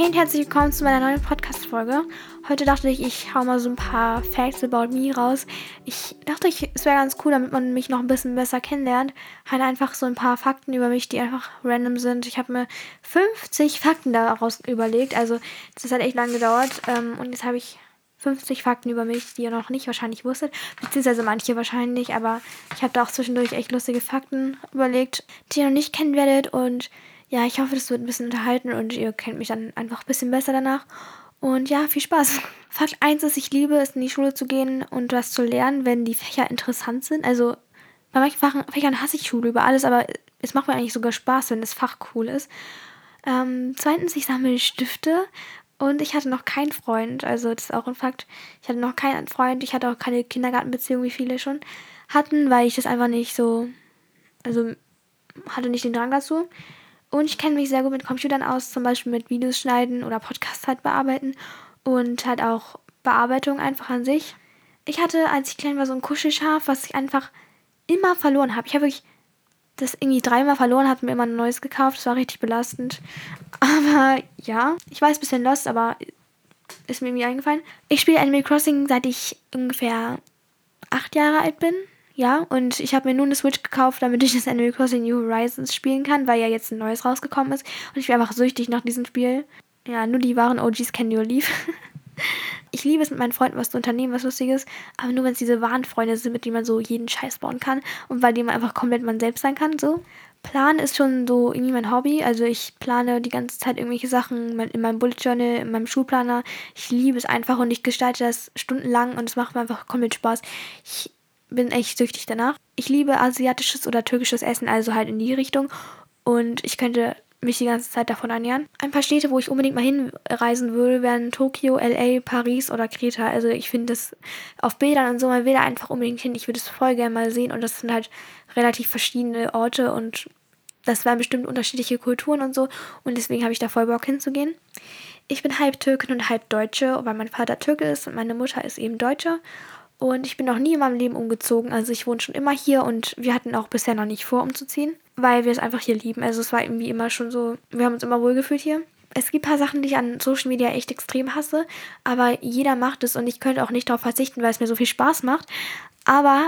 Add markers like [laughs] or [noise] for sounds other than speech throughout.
Hey und herzlich willkommen zu meiner neuen Podcast-Folge. Heute dachte ich, ich hau mal so ein paar Facts about me raus. Ich dachte, ich, es wäre ganz cool, damit man mich noch ein bisschen besser kennenlernt. Halt einfach so ein paar Fakten über mich, die einfach random sind. Ich habe mir 50 Fakten daraus überlegt. Also, das hat echt lange gedauert. Ähm, und jetzt habe ich 50 Fakten über mich, die ihr noch nicht wahrscheinlich wusstet. Beziehungsweise manche wahrscheinlich. Aber ich habe da auch zwischendurch echt lustige Fakten überlegt, die ihr noch nicht kennen werdet. Und ja, ich hoffe, das wird ein bisschen unterhalten und ihr kennt mich dann einfach ein bisschen besser danach. Und ja, viel Spaß. [laughs] Fakt 1 ist, ich liebe es, in die Schule zu gehen und was zu lernen, wenn die Fächer interessant sind. Also bei manchen Fächern hasse ich Schule über alles, aber es macht mir eigentlich sogar Spaß, wenn das Fach cool ist. Ähm, zweitens, ich sammle Stifte und ich hatte noch keinen Freund. Also das ist auch ein Fakt. Ich hatte noch keinen Freund. Ich hatte auch keine Kindergartenbeziehung, wie viele schon hatten, weil ich das einfach nicht so, also hatte nicht den Drang dazu. Und ich kenne mich sehr gut mit Computern aus, zum Beispiel mit Videos schneiden oder Podcasts halt bearbeiten und halt auch Bearbeitung einfach an sich. Ich hatte, als ich klein war, so ein Kuschelschaf, was ich einfach immer verloren habe. Ich habe wirklich das irgendwie dreimal verloren, habe mir immer ein neues gekauft. Das war richtig belastend. [laughs] Aber ja, ich weiß, ein bisschen lost, aber ist mir irgendwie eingefallen. Ich spiele Animal Crossing, seit ich ungefähr acht Jahre alt bin. Ja, und ich habe mir nun eine Switch gekauft, damit ich das Animal Crossing New Horizons spielen kann, weil ja jetzt ein neues rausgekommen ist. Und ich bin einfach süchtig nach diesem Spiel. Ja, nur die wahren OGs kennen New Leaf. [laughs] ich liebe es, mit meinen Freunden was zu unternehmen, was Lustiges. Aber nur, wenn es diese wahren Freunde sind, mit denen man so jeden Scheiß bauen kann. Und bei denen man einfach komplett man selbst sein kann, so. Plan ist schon so irgendwie mein Hobby. Also ich plane die ganze Zeit irgendwelche Sachen in meinem Bullet Journal, in meinem Schulplaner. Ich liebe es einfach und ich gestalte das stundenlang und es macht mir einfach komplett Spaß. Ich bin echt süchtig danach. Ich liebe asiatisches oder türkisches Essen, also halt in die Richtung. Und ich könnte mich die ganze Zeit davon ernähren. Ein paar Städte, wo ich unbedingt mal hinreisen würde, wären Tokio, LA, Paris oder Kreta. Also ich finde das auf Bildern und so, man will da einfach unbedingt hin. Ich würde es voll gerne mal sehen und das sind halt relativ verschiedene Orte und das wären bestimmt unterschiedliche Kulturen und so und deswegen habe ich da voll Bock hinzugehen. Ich bin halb Türkin und halb Deutsche, weil mein Vater Türke ist und meine Mutter ist eben Deutsche und ich bin noch nie in meinem Leben umgezogen. Also ich wohne schon immer hier und wir hatten auch bisher noch nicht vor, umzuziehen, weil wir es einfach hier lieben. Also es war irgendwie immer schon so, wir haben uns immer wohlgefühlt hier. Es gibt ein paar Sachen, die ich an Social Media echt extrem hasse, aber jeder macht es und ich könnte auch nicht darauf verzichten, weil es mir so viel Spaß macht. Aber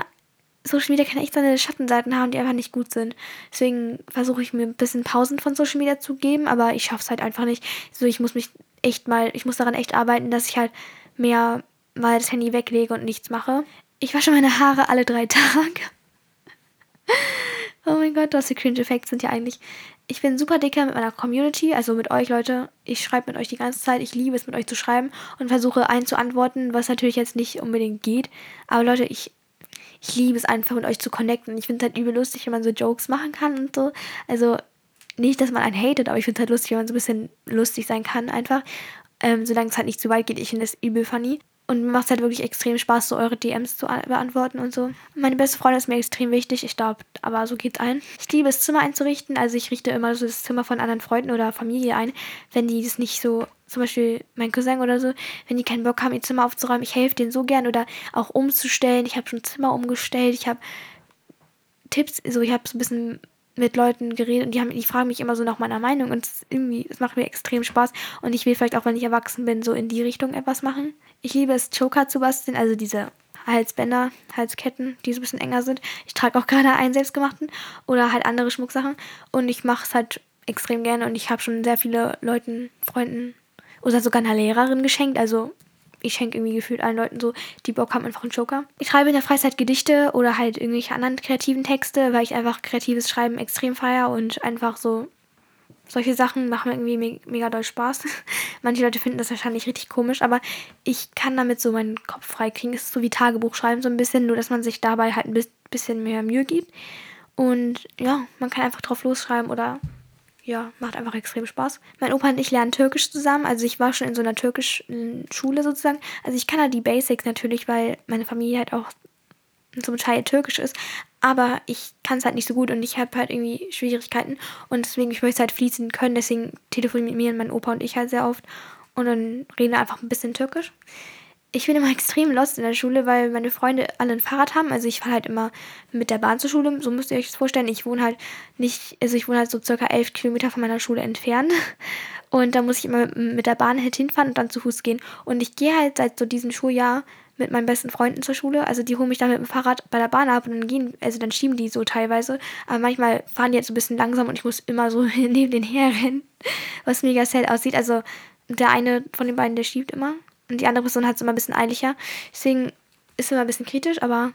Social Media kann echt seine Schattenseiten haben, die einfach nicht gut sind. Deswegen versuche ich mir ein bisschen Pausen von Social Media zu geben, aber ich schaffe es halt einfach nicht. So, ich muss mich echt mal, ich muss daran echt arbeiten, dass ich halt mehr mal das Handy weglege und nichts mache. Ich wasche meine Haare alle drei Tage. oh mein Gott, was für Cringe-Effekte sind ja eigentlich. Ich bin super dicker mit meiner Community, also mit euch Leute. Ich schreibe mit euch die ganze Zeit. Ich liebe es, mit euch zu schreiben und versuche einzuantworten, was natürlich jetzt nicht unbedingt geht. Aber Leute, ich, ich liebe es einfach, mit euch zu connecten. Ich finde es halt übel lustig, wenn man so Jokes machen kann und so. Also nicht, dass man einen hatet, aber ich finde es halt lustig, wenn man so ein bisschen lustig sein kann einfach. Ähm, solange es halt nicht zu weit geht, ich finde das übel funny. Und mir macht es halt wirklich extrem Spaß, so eure DMs zu beantworten und so. Meine beste Freundin ist mir extrem wichtig, ich glaube, aber so geht's ein. Ich liebe es, Zimmer einzurichten. Also ich richte immer so das Zimmer von anderen Freunden oder Familie ein, wenn die das nicht so, zum Beispiel mein Cousin oder so, wenn die keinen Bock haben, ihr Zimmer aufzuräumen, ich helfe denen so gern oder auch umzustellen. Ich habe schon Zimmer umgestellt, ich habe Tipps, so ich habe so ein bisschen mit Leuten geredet und die, haben, die fragen mich immer so nach meiner Meinung und es irgendwie, es macht mir extrem Spaß und ich will vielleicht auch, wenn ich erwachsen bin, so in die Richtung etwas machen. Ich liebe es, Choker zu basteln, also diese Halsbänder, Halsketten, die so ein bisschen enger sind. Ich trage auch gerade einen selbstgemachten oder halt andere Schmucksachen und ich mache es halt extrem gerne und ich habe schon sehr viele Leuten, Freunden oder sogar einer Lehrerin geschenkt, also ich schenke irgendwie gefühlt allen Leuten so, die Bock haben, einfach einen Joker. Ich schreibe in der Freizeit Gedichte oder halt irgendwelche anderen kreativen Texte, weil ich einfach kreatives Schreiben extrem feiere und einfach so solche Sachen machen irgendwie me mega doll Spaß. [laughs] Manche Leute finden das wahrscheinlich richtig komisch, aber ich kann damit so meinen Kopf frei kriegen. Es ist so wie Tagebuch schreiben, so ein bisschen, nur dass man sich dabei halt ein bisschen mehr Mühe gibt. Und ja, man kann einfach drauf losschreiben oder ja, macht einfach extrem Spaß. Mein Opa und ich lernen Türkisch zusammen. Also ich war schon in so einer türkischen Schule sozusagen. Also ich kann da die Basics natürlich, weil meine Familie halt auch zum Teil türkisch ist. Aber ich kann es halt nicht so gut und ich habe halt irgendwie Schwierigkeiten. Und deswegen, ich möchte es halt fließend können. Deswegen telefonieren mit mir und mein Opa und ich halt sehr oft. Und dann reden wir einfach ein bisschen türkisch ich bin immer [laughs] extrem lost in der Schule, weil meine Freunde alle ein Fahrrad haben. Also ich fahre halt immer mit der Bahn zur Schule, so müsst ihr euch das vorstellen. Ich wohne halt nicht, also ich wohne halt so circa elf Kilometer von meiner Schule entfernt. [laughs] Und da muss ich immer mit der Bahn halt hinfahren und dann zu Fuß gehen. Und ich gehe halt seit so diesem Schuljahr mit meinen besten Freunden zur Schule. Also die holen mich dann mit dem Fahrrad bei der Bahn ab und dann gehen, also dann schieben die so teilweise. Aber manchmal fahren die jetzt so ein bisschen langsam und ich muss immer so [laughs] neben den herrennen, was mega sad aussieht. Also der eine von den beiden, der schiebt immer. Und die andere Person hat es immer ein bisschen eiliger. Deswegen ist immer ein bisschen kritisch, aber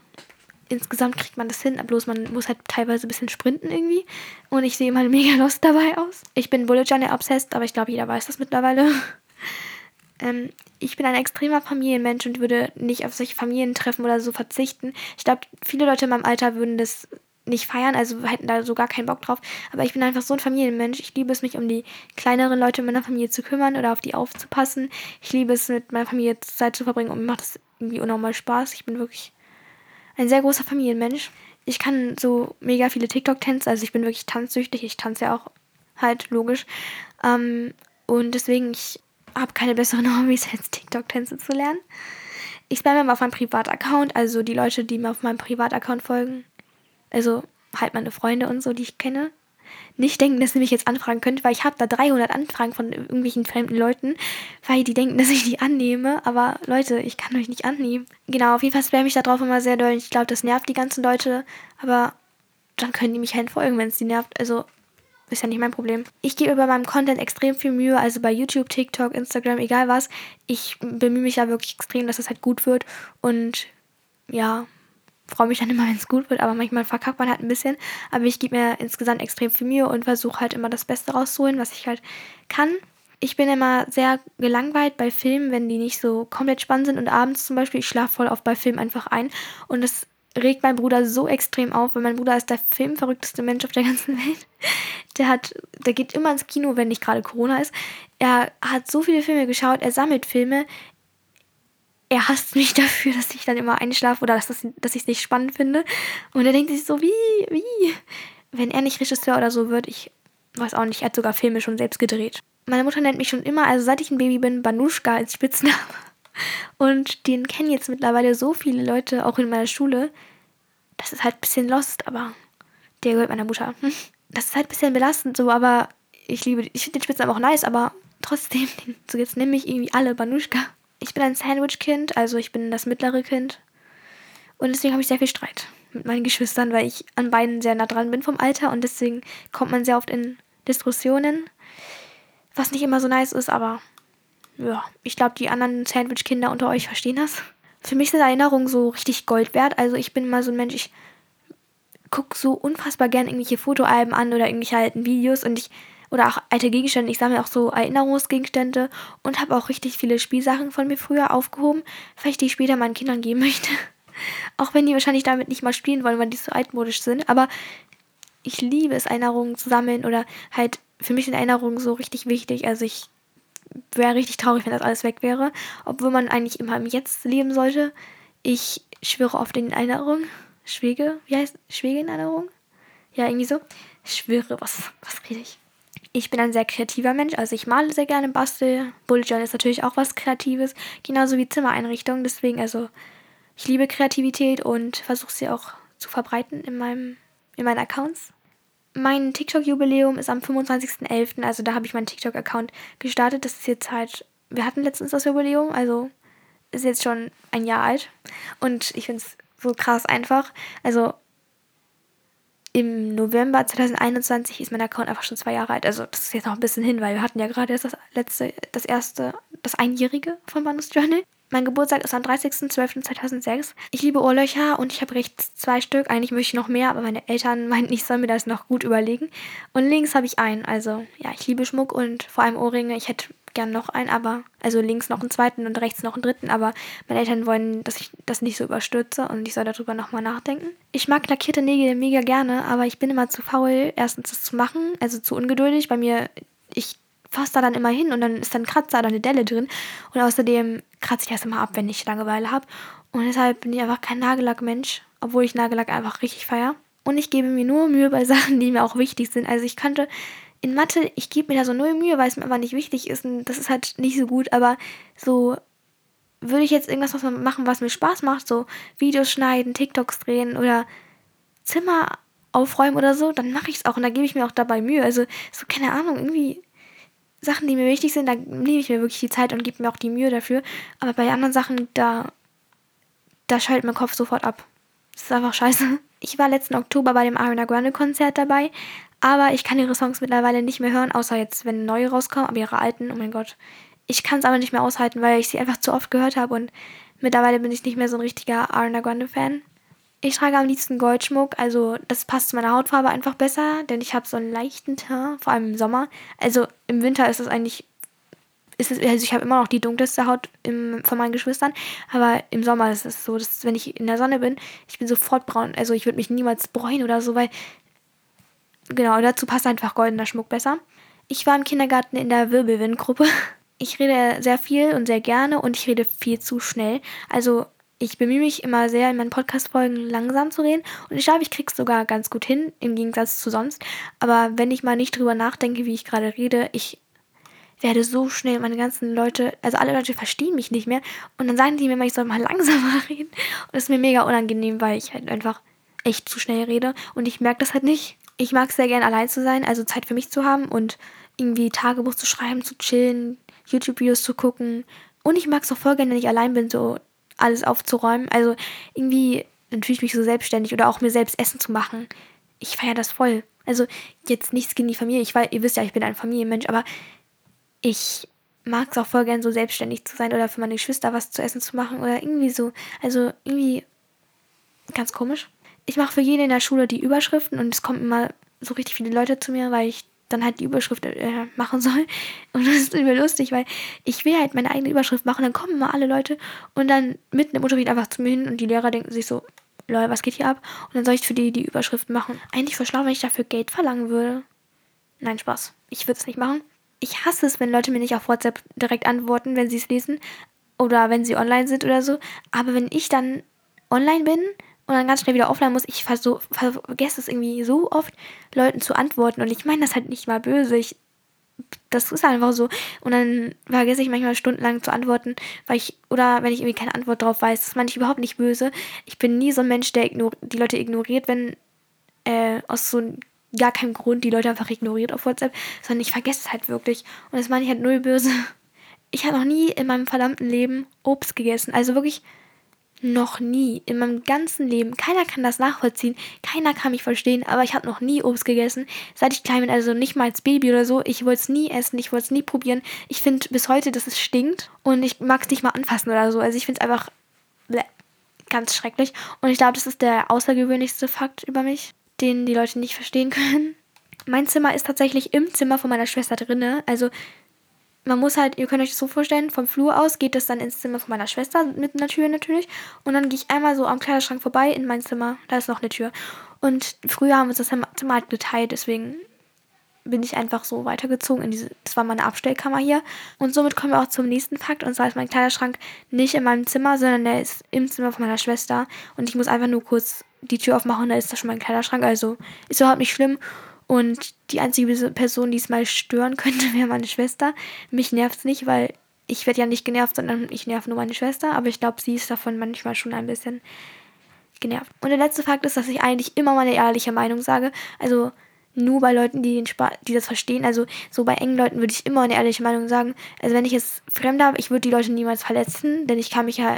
insgesamt kriegt man das hin. Bloß man muss halt teilweise ein bisschen sprinten irgendwie. Und ich sehe immer mega [laughs] lost dabei aus. Ich bin Bullet Journey obsessed, aber ich glaube, jeder weiß das mittlerweile. [laughs] ähm, ich bin ein extremer Familienmensch und würde nicht auf solche Familientreffen oder so verzichten. Ich glaube, viele Leute in meinem Alter würden das nicht feiern, also hätten da so gar keinen Bock drauf. Aber ich bin einfach so ein Familienmensch. Ich liebe es, mich um die kleineren Leute in meiner Familie zu kümmern oder auf die aufzupassen. Ich liebe es, mit meiner Familie Zeit zu verbringen und mir macht das irgendwie unnormal Spaß. Ich bin wirklich ein sehr großer Familienmensch. Ich kann so mega viele TikTok-Tänze, also ich bin wirklich tanzsüchtig. Ich tanze ja auch halt logisch. Ähm, und deswegen, ich habe keine besseren [laughs] Hobbys als TikTok-Tänze zu lernen. Ich spamme immer auf meinem Privataccount, also die Leute, die mir auf meinem Privataccount folgen. Also halt meine Freunde und so, die ich kenne. Nicht denken, dass ihr mich jetzt anfragen könnt, weil ich habe da 300 Anfragen von irgendwelchen fremden Leuten, weil die denken, [laughs] dass ich die annehme. Aber Leute, ich kann euch nicht annehmen. Genau, auf jeden Fall spamme ich da drauf immer sehr doll. Ich glaube, das nervt die ganzen Leute. Aber dann können die mich halt folgen, wenn es die nervt. Also ist ja nicht mein Problem. Ich gebe bei meinem Content extrem viel Mühe, also bei YouTube, TikTok, Instagram, egal was. Ich bemühe mich ja wirklich extrem, dass es halt gut wird. Und ja, freue mich dann immer, [laughs] wenn es gut wird, aber manchmal verkackt man halt ein bisschen. Aber ich gebe mir insgesamt extrem viel Mühe und versuche halt immer das Beste rauszuholen, was ich halt kann. Ich bin immer sehr gelangweilt bei Filmen, wenn die nicht so komplett spannend sind. Und abends zum Beispiel, ich schlafe voll oft bei Filmen einfach ein. Und das regt mein Bruder so extrem auf, weil mein Bruder ist der filmverrückteste Mensch auf der ganzen Welt. Der hat, der geht immer ins Kino, wenn nicht gerade Corona ist. Er hat so viele Filme geschaut, er sammelt Filme. Er hasst mich [laughs] dafür, dass ich dann immer einschlafe oder dass, das, dass ich es nicht spannend finde. Und er denkt sich so, wie, wie? Wenn er nicht Regisseur oder so wird, ich weiß auch nicht, er hat sogar Filme schon selbst gedreht. Meine Mutter nennt mich schon immer, also seit ich ein Baby bin, Banuschka als Spitzname. Und den kennen jetzt mittlerweile so viele Leute, auch in meiner Schule. Das ist halt ein bisschen lost, aber der gehört meiner Mutter. Das ist halt ein bisschen belastend so, aber ich liebe, ich finde den Spitznamen auch nice, aber trotzdem, [laughs] so jetzt nehme ich irgendwie alle Banuschka. Ich bin ein Sandwich-Kind, also ich bin das mittlere Kind. Und deswegen habe ich sehr viel Streit mit meinen Geschwistern, weil ich an beiden sehr nah dran bin vom Alter und deswegen kommt man sehr oft in Diskussionen, was nicht immer so nice ist, aber ja, ich glaube, die anderen Sandwich-Kinder unter euch verstehen das. Für mich sind Erinnerungen so richtig Gold wert. Also ich bin immer so ein Mensch, ich gucke so unfassbar gern irgendwelche Fotoalben an oder irgendwelche alten Videos und ich oder auch alte Gegenstände. Ich sammle auch so Erinnerungsgegenstände und habe auch richtig viele Spielsachen von mir früher aufgehoben, weil ich die später meinen Kindern geben möchte. [laughs] auch wenn die wahrscheinlich damit nicht mal spielen wollen, weil die so altmodisch sind. Aber ich liebe es, Erinnerungen zu sammeln oder halt für mich sind Erinnerungen so richtig wichtig. Also ich wäre richtig traurig, wenn das alles weg wäre. Obwohl man eigentlich immer im Jetzt leben sollte. Ich schwöre auf den Erinnerung. Schwege, wie heißt Schwege in Erinnerung? Ja, irgendwie so. Schwöre, was, was rede ich? Ich bin ein sehr kreativer Mensch, also ich male sehr gerne, bastel. Bullet Journal ist natürlich auch was Kreatives, genauso wie Zimmereinrichtung. Deswegen, also, ich liebe Kreativität und versuche sie auch zu verbreiten in, meinem, in meinen Accounts. Mein TikTok-Jubiläum ist am 25.11., also da habe ich meinen TikTok-Account gestartet. Das ist jetzt halt, wir hatten letztens das Jubiläum, also ist jetzt schon ein Jahr alt. Und ich finde es so krass einfach. Also im November 2021 ist mein Account einfach schon zwei Jahre alt. Also das ist jetzt noch ein bisschen hin, weil wir hatten ja gerade erst das letzte, das erste, das Einjährige von Manus Journal. Mein Geburtstag ist am 30.12.2006. Ich liebe Ohrlöcher und ich habe rechts zwei Stück. Eigentlich möchte ich noch mehr, aber meine Eltern [laughs] meinten, ich soll mir das noch gut überlegen. Und links habe ich einen. Also ja, ich liebe Schmuck und vor allem Ohrringe. Ich hätte gern noch einen, aber also links noch einen zweiten und rechts noch einen dritten. Aber meine Eltern wollen, dass ich das nicht so überstürze und ich soll darüber nochmal nachdenken. Ich mag lackierte Nägel mega gerne, aber ich bin immer zu faul, erstens das zu machen, also zu ungeduldig. Bei mir, ich fasse da dann immer hin und dann ist dann Kratzer oder eine Delle drin. Und außerdem kratze ich das immer ab, wenn ich Langeweile habe. Und deshalb bin ich einfach kein Nagellackmensch, obwohl ich Nagellack einfach richtig feier. Und ich gebe mir nur Mühe bei [laughs] Sachen, die mir auch wichtig sind. Also ich könnte in Mathe, ich gebe mir da so null Mühe, weil es mir einfach nicht wichtig ist. Und das ist halt nicht so gut. Aber so würde ich jetzt irgendwas was machen, was mir Spaß macht, so Videos schneiden, TikToks drehen oder Zimmer aufräumen oder so, dann mache ich es auch und da gebe ich mir auch dabei Mühe. Also so keine Ahnung, irgendwie Sachen, die mir wichtig sind, da nehme ich mir wirklich die Zeit und gebe mir auch die Mühe dafür. Aber bei anderen Sachen, da, da schaltet mein Kopf sofort ab. Das ist einfach scheiße. [laughs] Ich war letzten Oktober bei dem Ariana Grande Konzert dabei, aber ich kann ihre Songs mittlerweile nicht mehr hören, außer jetzt, wenn neue rauskommen, aber ihre alten, oh mein Gott. Ich kann es aber nicht mehr aushalten, weil ich sie einfach zu oft gehört habe und mittlerweile bin ich nicht mehr so ein richtiger Ariana Grande Fan. Ich trage am liebsten Goldschmuck, also das passt zu meiner Hautfarbe einfach besser, denn ich habe so einen leichten Teint, vor allem im Sommer. Also im Winter ist es eigentlich, ist es, also ich habe immer noch die dunkelste Haut im, von meinen Geschwistern, aber im Sommer ist es so, dass wenn ich in der Sonne bin, ich bin sofort braun. Also ich würde mich niemals bräunen oder so, weil genau, dazu passt einfach goldener Schmuck besser. Ich war im Kindergarten in der Wirbelwindgruppe. Ich rede sehr viel und sehr gerne und ich rede viel zu schnell. Also ich bemühe mich immer sehr, in meinen Podcast-Folgen langsam zu reden. Und ich glaube, ich krieg's sogar ganz gut hin, im Gegensatz zu sonst. Aber wenn ich mal nicht drüber nachdenke, wie ich gerade rede, ich werde so schnell, meine ganzen Leute, also alle Leute verstehen mich nicht mehr. Und dann sagen die mir immer, ich soll mal [laughs] langsamer reden. Und das ist mir mega unangenehm, weil ich halt einfach echt zu schnell rede. Und ich merke das halt nicht. Ich mag es sehr gern, allein zu sein, also Zeit für mich zu haben und irgendwie Tagebuch zu schreiben, zu chillen, YouTube-Videos zu gucken. Und ich mag es auch voll gerne, wenn ich allein bin, so alles aufzuräumen. Also irgendwie, dann fühle ich mich so selbstständig oder auch mir selbst Essen zu machen. Ich feiere das voll. Also jetzt nichts gegen die Familie. Ich weiß, ihr wisst ja, ich bin ein Familienmensch, aber ich mag es auch voll gern so selbstständig zu sein oder für meine Geschwister was zu essen zu machen oder irgendwie so. Also irgendwie ganz komisch. Ich mache für jeden in der Schule die Überschriften und es kommen immer so richtig viele Leute zu mir, weil ich dann halt die Überschrift äh, machen soll. [laughs] Und das ist immer lustig, weil ich will halt meine eigene Überschrift machen, dann kommen mal alle Leute und dann mitten im Unterricht einfach zu mir hin und die Lehrer denken sich so, Leute, was geht hier ab? Und dann soll ich für die die Überschrift machen. Eigentlich verschlafen, wenn ich dafür Geld verlangen würde. Nein, Spaß. Ich würde es nicht machen. Ich hasse es, wenn Leute mir nicht auf WhatsApp direkt antworten, wenn sie es lesen oder wenn sie online sind oder so. Aber wenn ich dann online bin und dann ganz schnell wieder offline muss. Ich so, vergesse es irgendwie so oft, Leuten zu antworten. Und ich meine das halt nicht mal böse. Ich, das ist einfach so. Und dann vergesse ich manchmal stundenlang zu antworten, weil ich, oder wenn ich irgendwie keine Antwort drauf weiß, das meine ich überhaupt nicht böse. Ich bin nie so ein Mensch, der die Leute ignoriert, wenn äh, aus so gar keinem Grund die Leute einfach ignoriert auf WhatsApp, sondern ich vergesse es halt wirklich. Und das meine ich halt null böse. Ich habe noch nie in meinem verdammten Leben Obst gegessen. Also wirklich noch nie in meinem ganzen Leben. Keiner kann das nachvollziehen. Keiner kann mich verstehen. Aber ich habe noch nie Obst gegessen. Seit ich klein bin, also nicht mal als Baby oder so. Ich wollte es nie essen. Ich wollte es nie probieren. Ich finde bis heute, dass es stinkt. Und ich mag es nicht mal anfassen oder so. Also ich finde es einfach bleh, ganz schrecklich. Und ich glaube, das ist der außergewöhnlichste Fakt über mich, den die Leute nicht verstehen [laughs] können. Mein Zimmer ist tatsächlich im Zimmer von meiner Schwester drinne. Also man muss halt, ihr könnt euch das so vorstellen, vom Flur aus geht es dann ins Zimmer von meiner Schwester mit einer Tür natürlich. Und dann gehe ich einmal so am Kleiderschrank vorbei in mein Zimmer. Da ist noch eine Tür. Und früher haben wir uns das Zimmer halt geteilt, deswegen bin ich einfach so weitergezogen in diese, das war meine Abstellkammer hier. Und somit kommen wir auch zum nächsten Fakt. Und zwar ist mein Kleiderschrank nicht in meinem Zimmer, sondern der ist im Zimmer von meiner Schwester. Und ich muss einfach nur kurz die Tür aufmachen da ist da schon mein Kleiderschrank. Also ist überhaupt nicht schlimm. Und die einzige Person, die es mal stören könnte, [laughs] wäre meine Schwester. Mich nervt es nicht, weil ich werde ja nicht genervt, sondern ich nerv nur meine Schwester. Aber ich glaube, sie ist davon manchmal schon ein bisschen genervt. Und der letzte Fakt ist, dass ich eigentlich immer meine ehrliche Meinung sage. Also nur bei Leuten, die, den Spa die das verstehen. Also so bei engen Leuten würde ich immer eine ehrliche Meinung sagen. Also wenn ich es fremd habe, ich würde die Leute niemals verletzen, denn ich kann mich ja,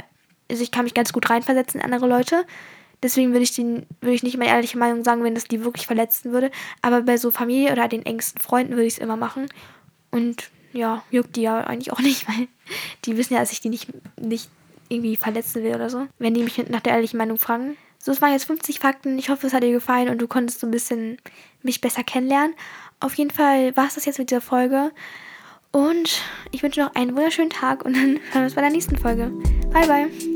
also ich kann mich ganz gut reinversetzen in andere Leute. Deswegen würde ich, den, würde ich nicht meine ehrliche Meinung sagen, wenn das die wirklich verletzen würde. Aber bei so Familie oder den engsten Freunden würde ich es immer machen. Und ja, juckt die ja eigentlich auch [laughs] nicht, weil die wissen ja, dass ich die nicht, nicht irgendwie verletzen will oder so. Wenn die mich nach der ehrlichen Meinung fragen. So, es waren jetzt 50 Fakten. Ich hoffe, es hat dir gefallen und du konntest so ein bisschen mich besser kennenlernen. Auf jeden Fall war es das jetzt mit dieser Folge. Und ich wünsche noch einen wunderschönen Tag und dann hören wir uns bei der nächsten Folge. Bye, bye.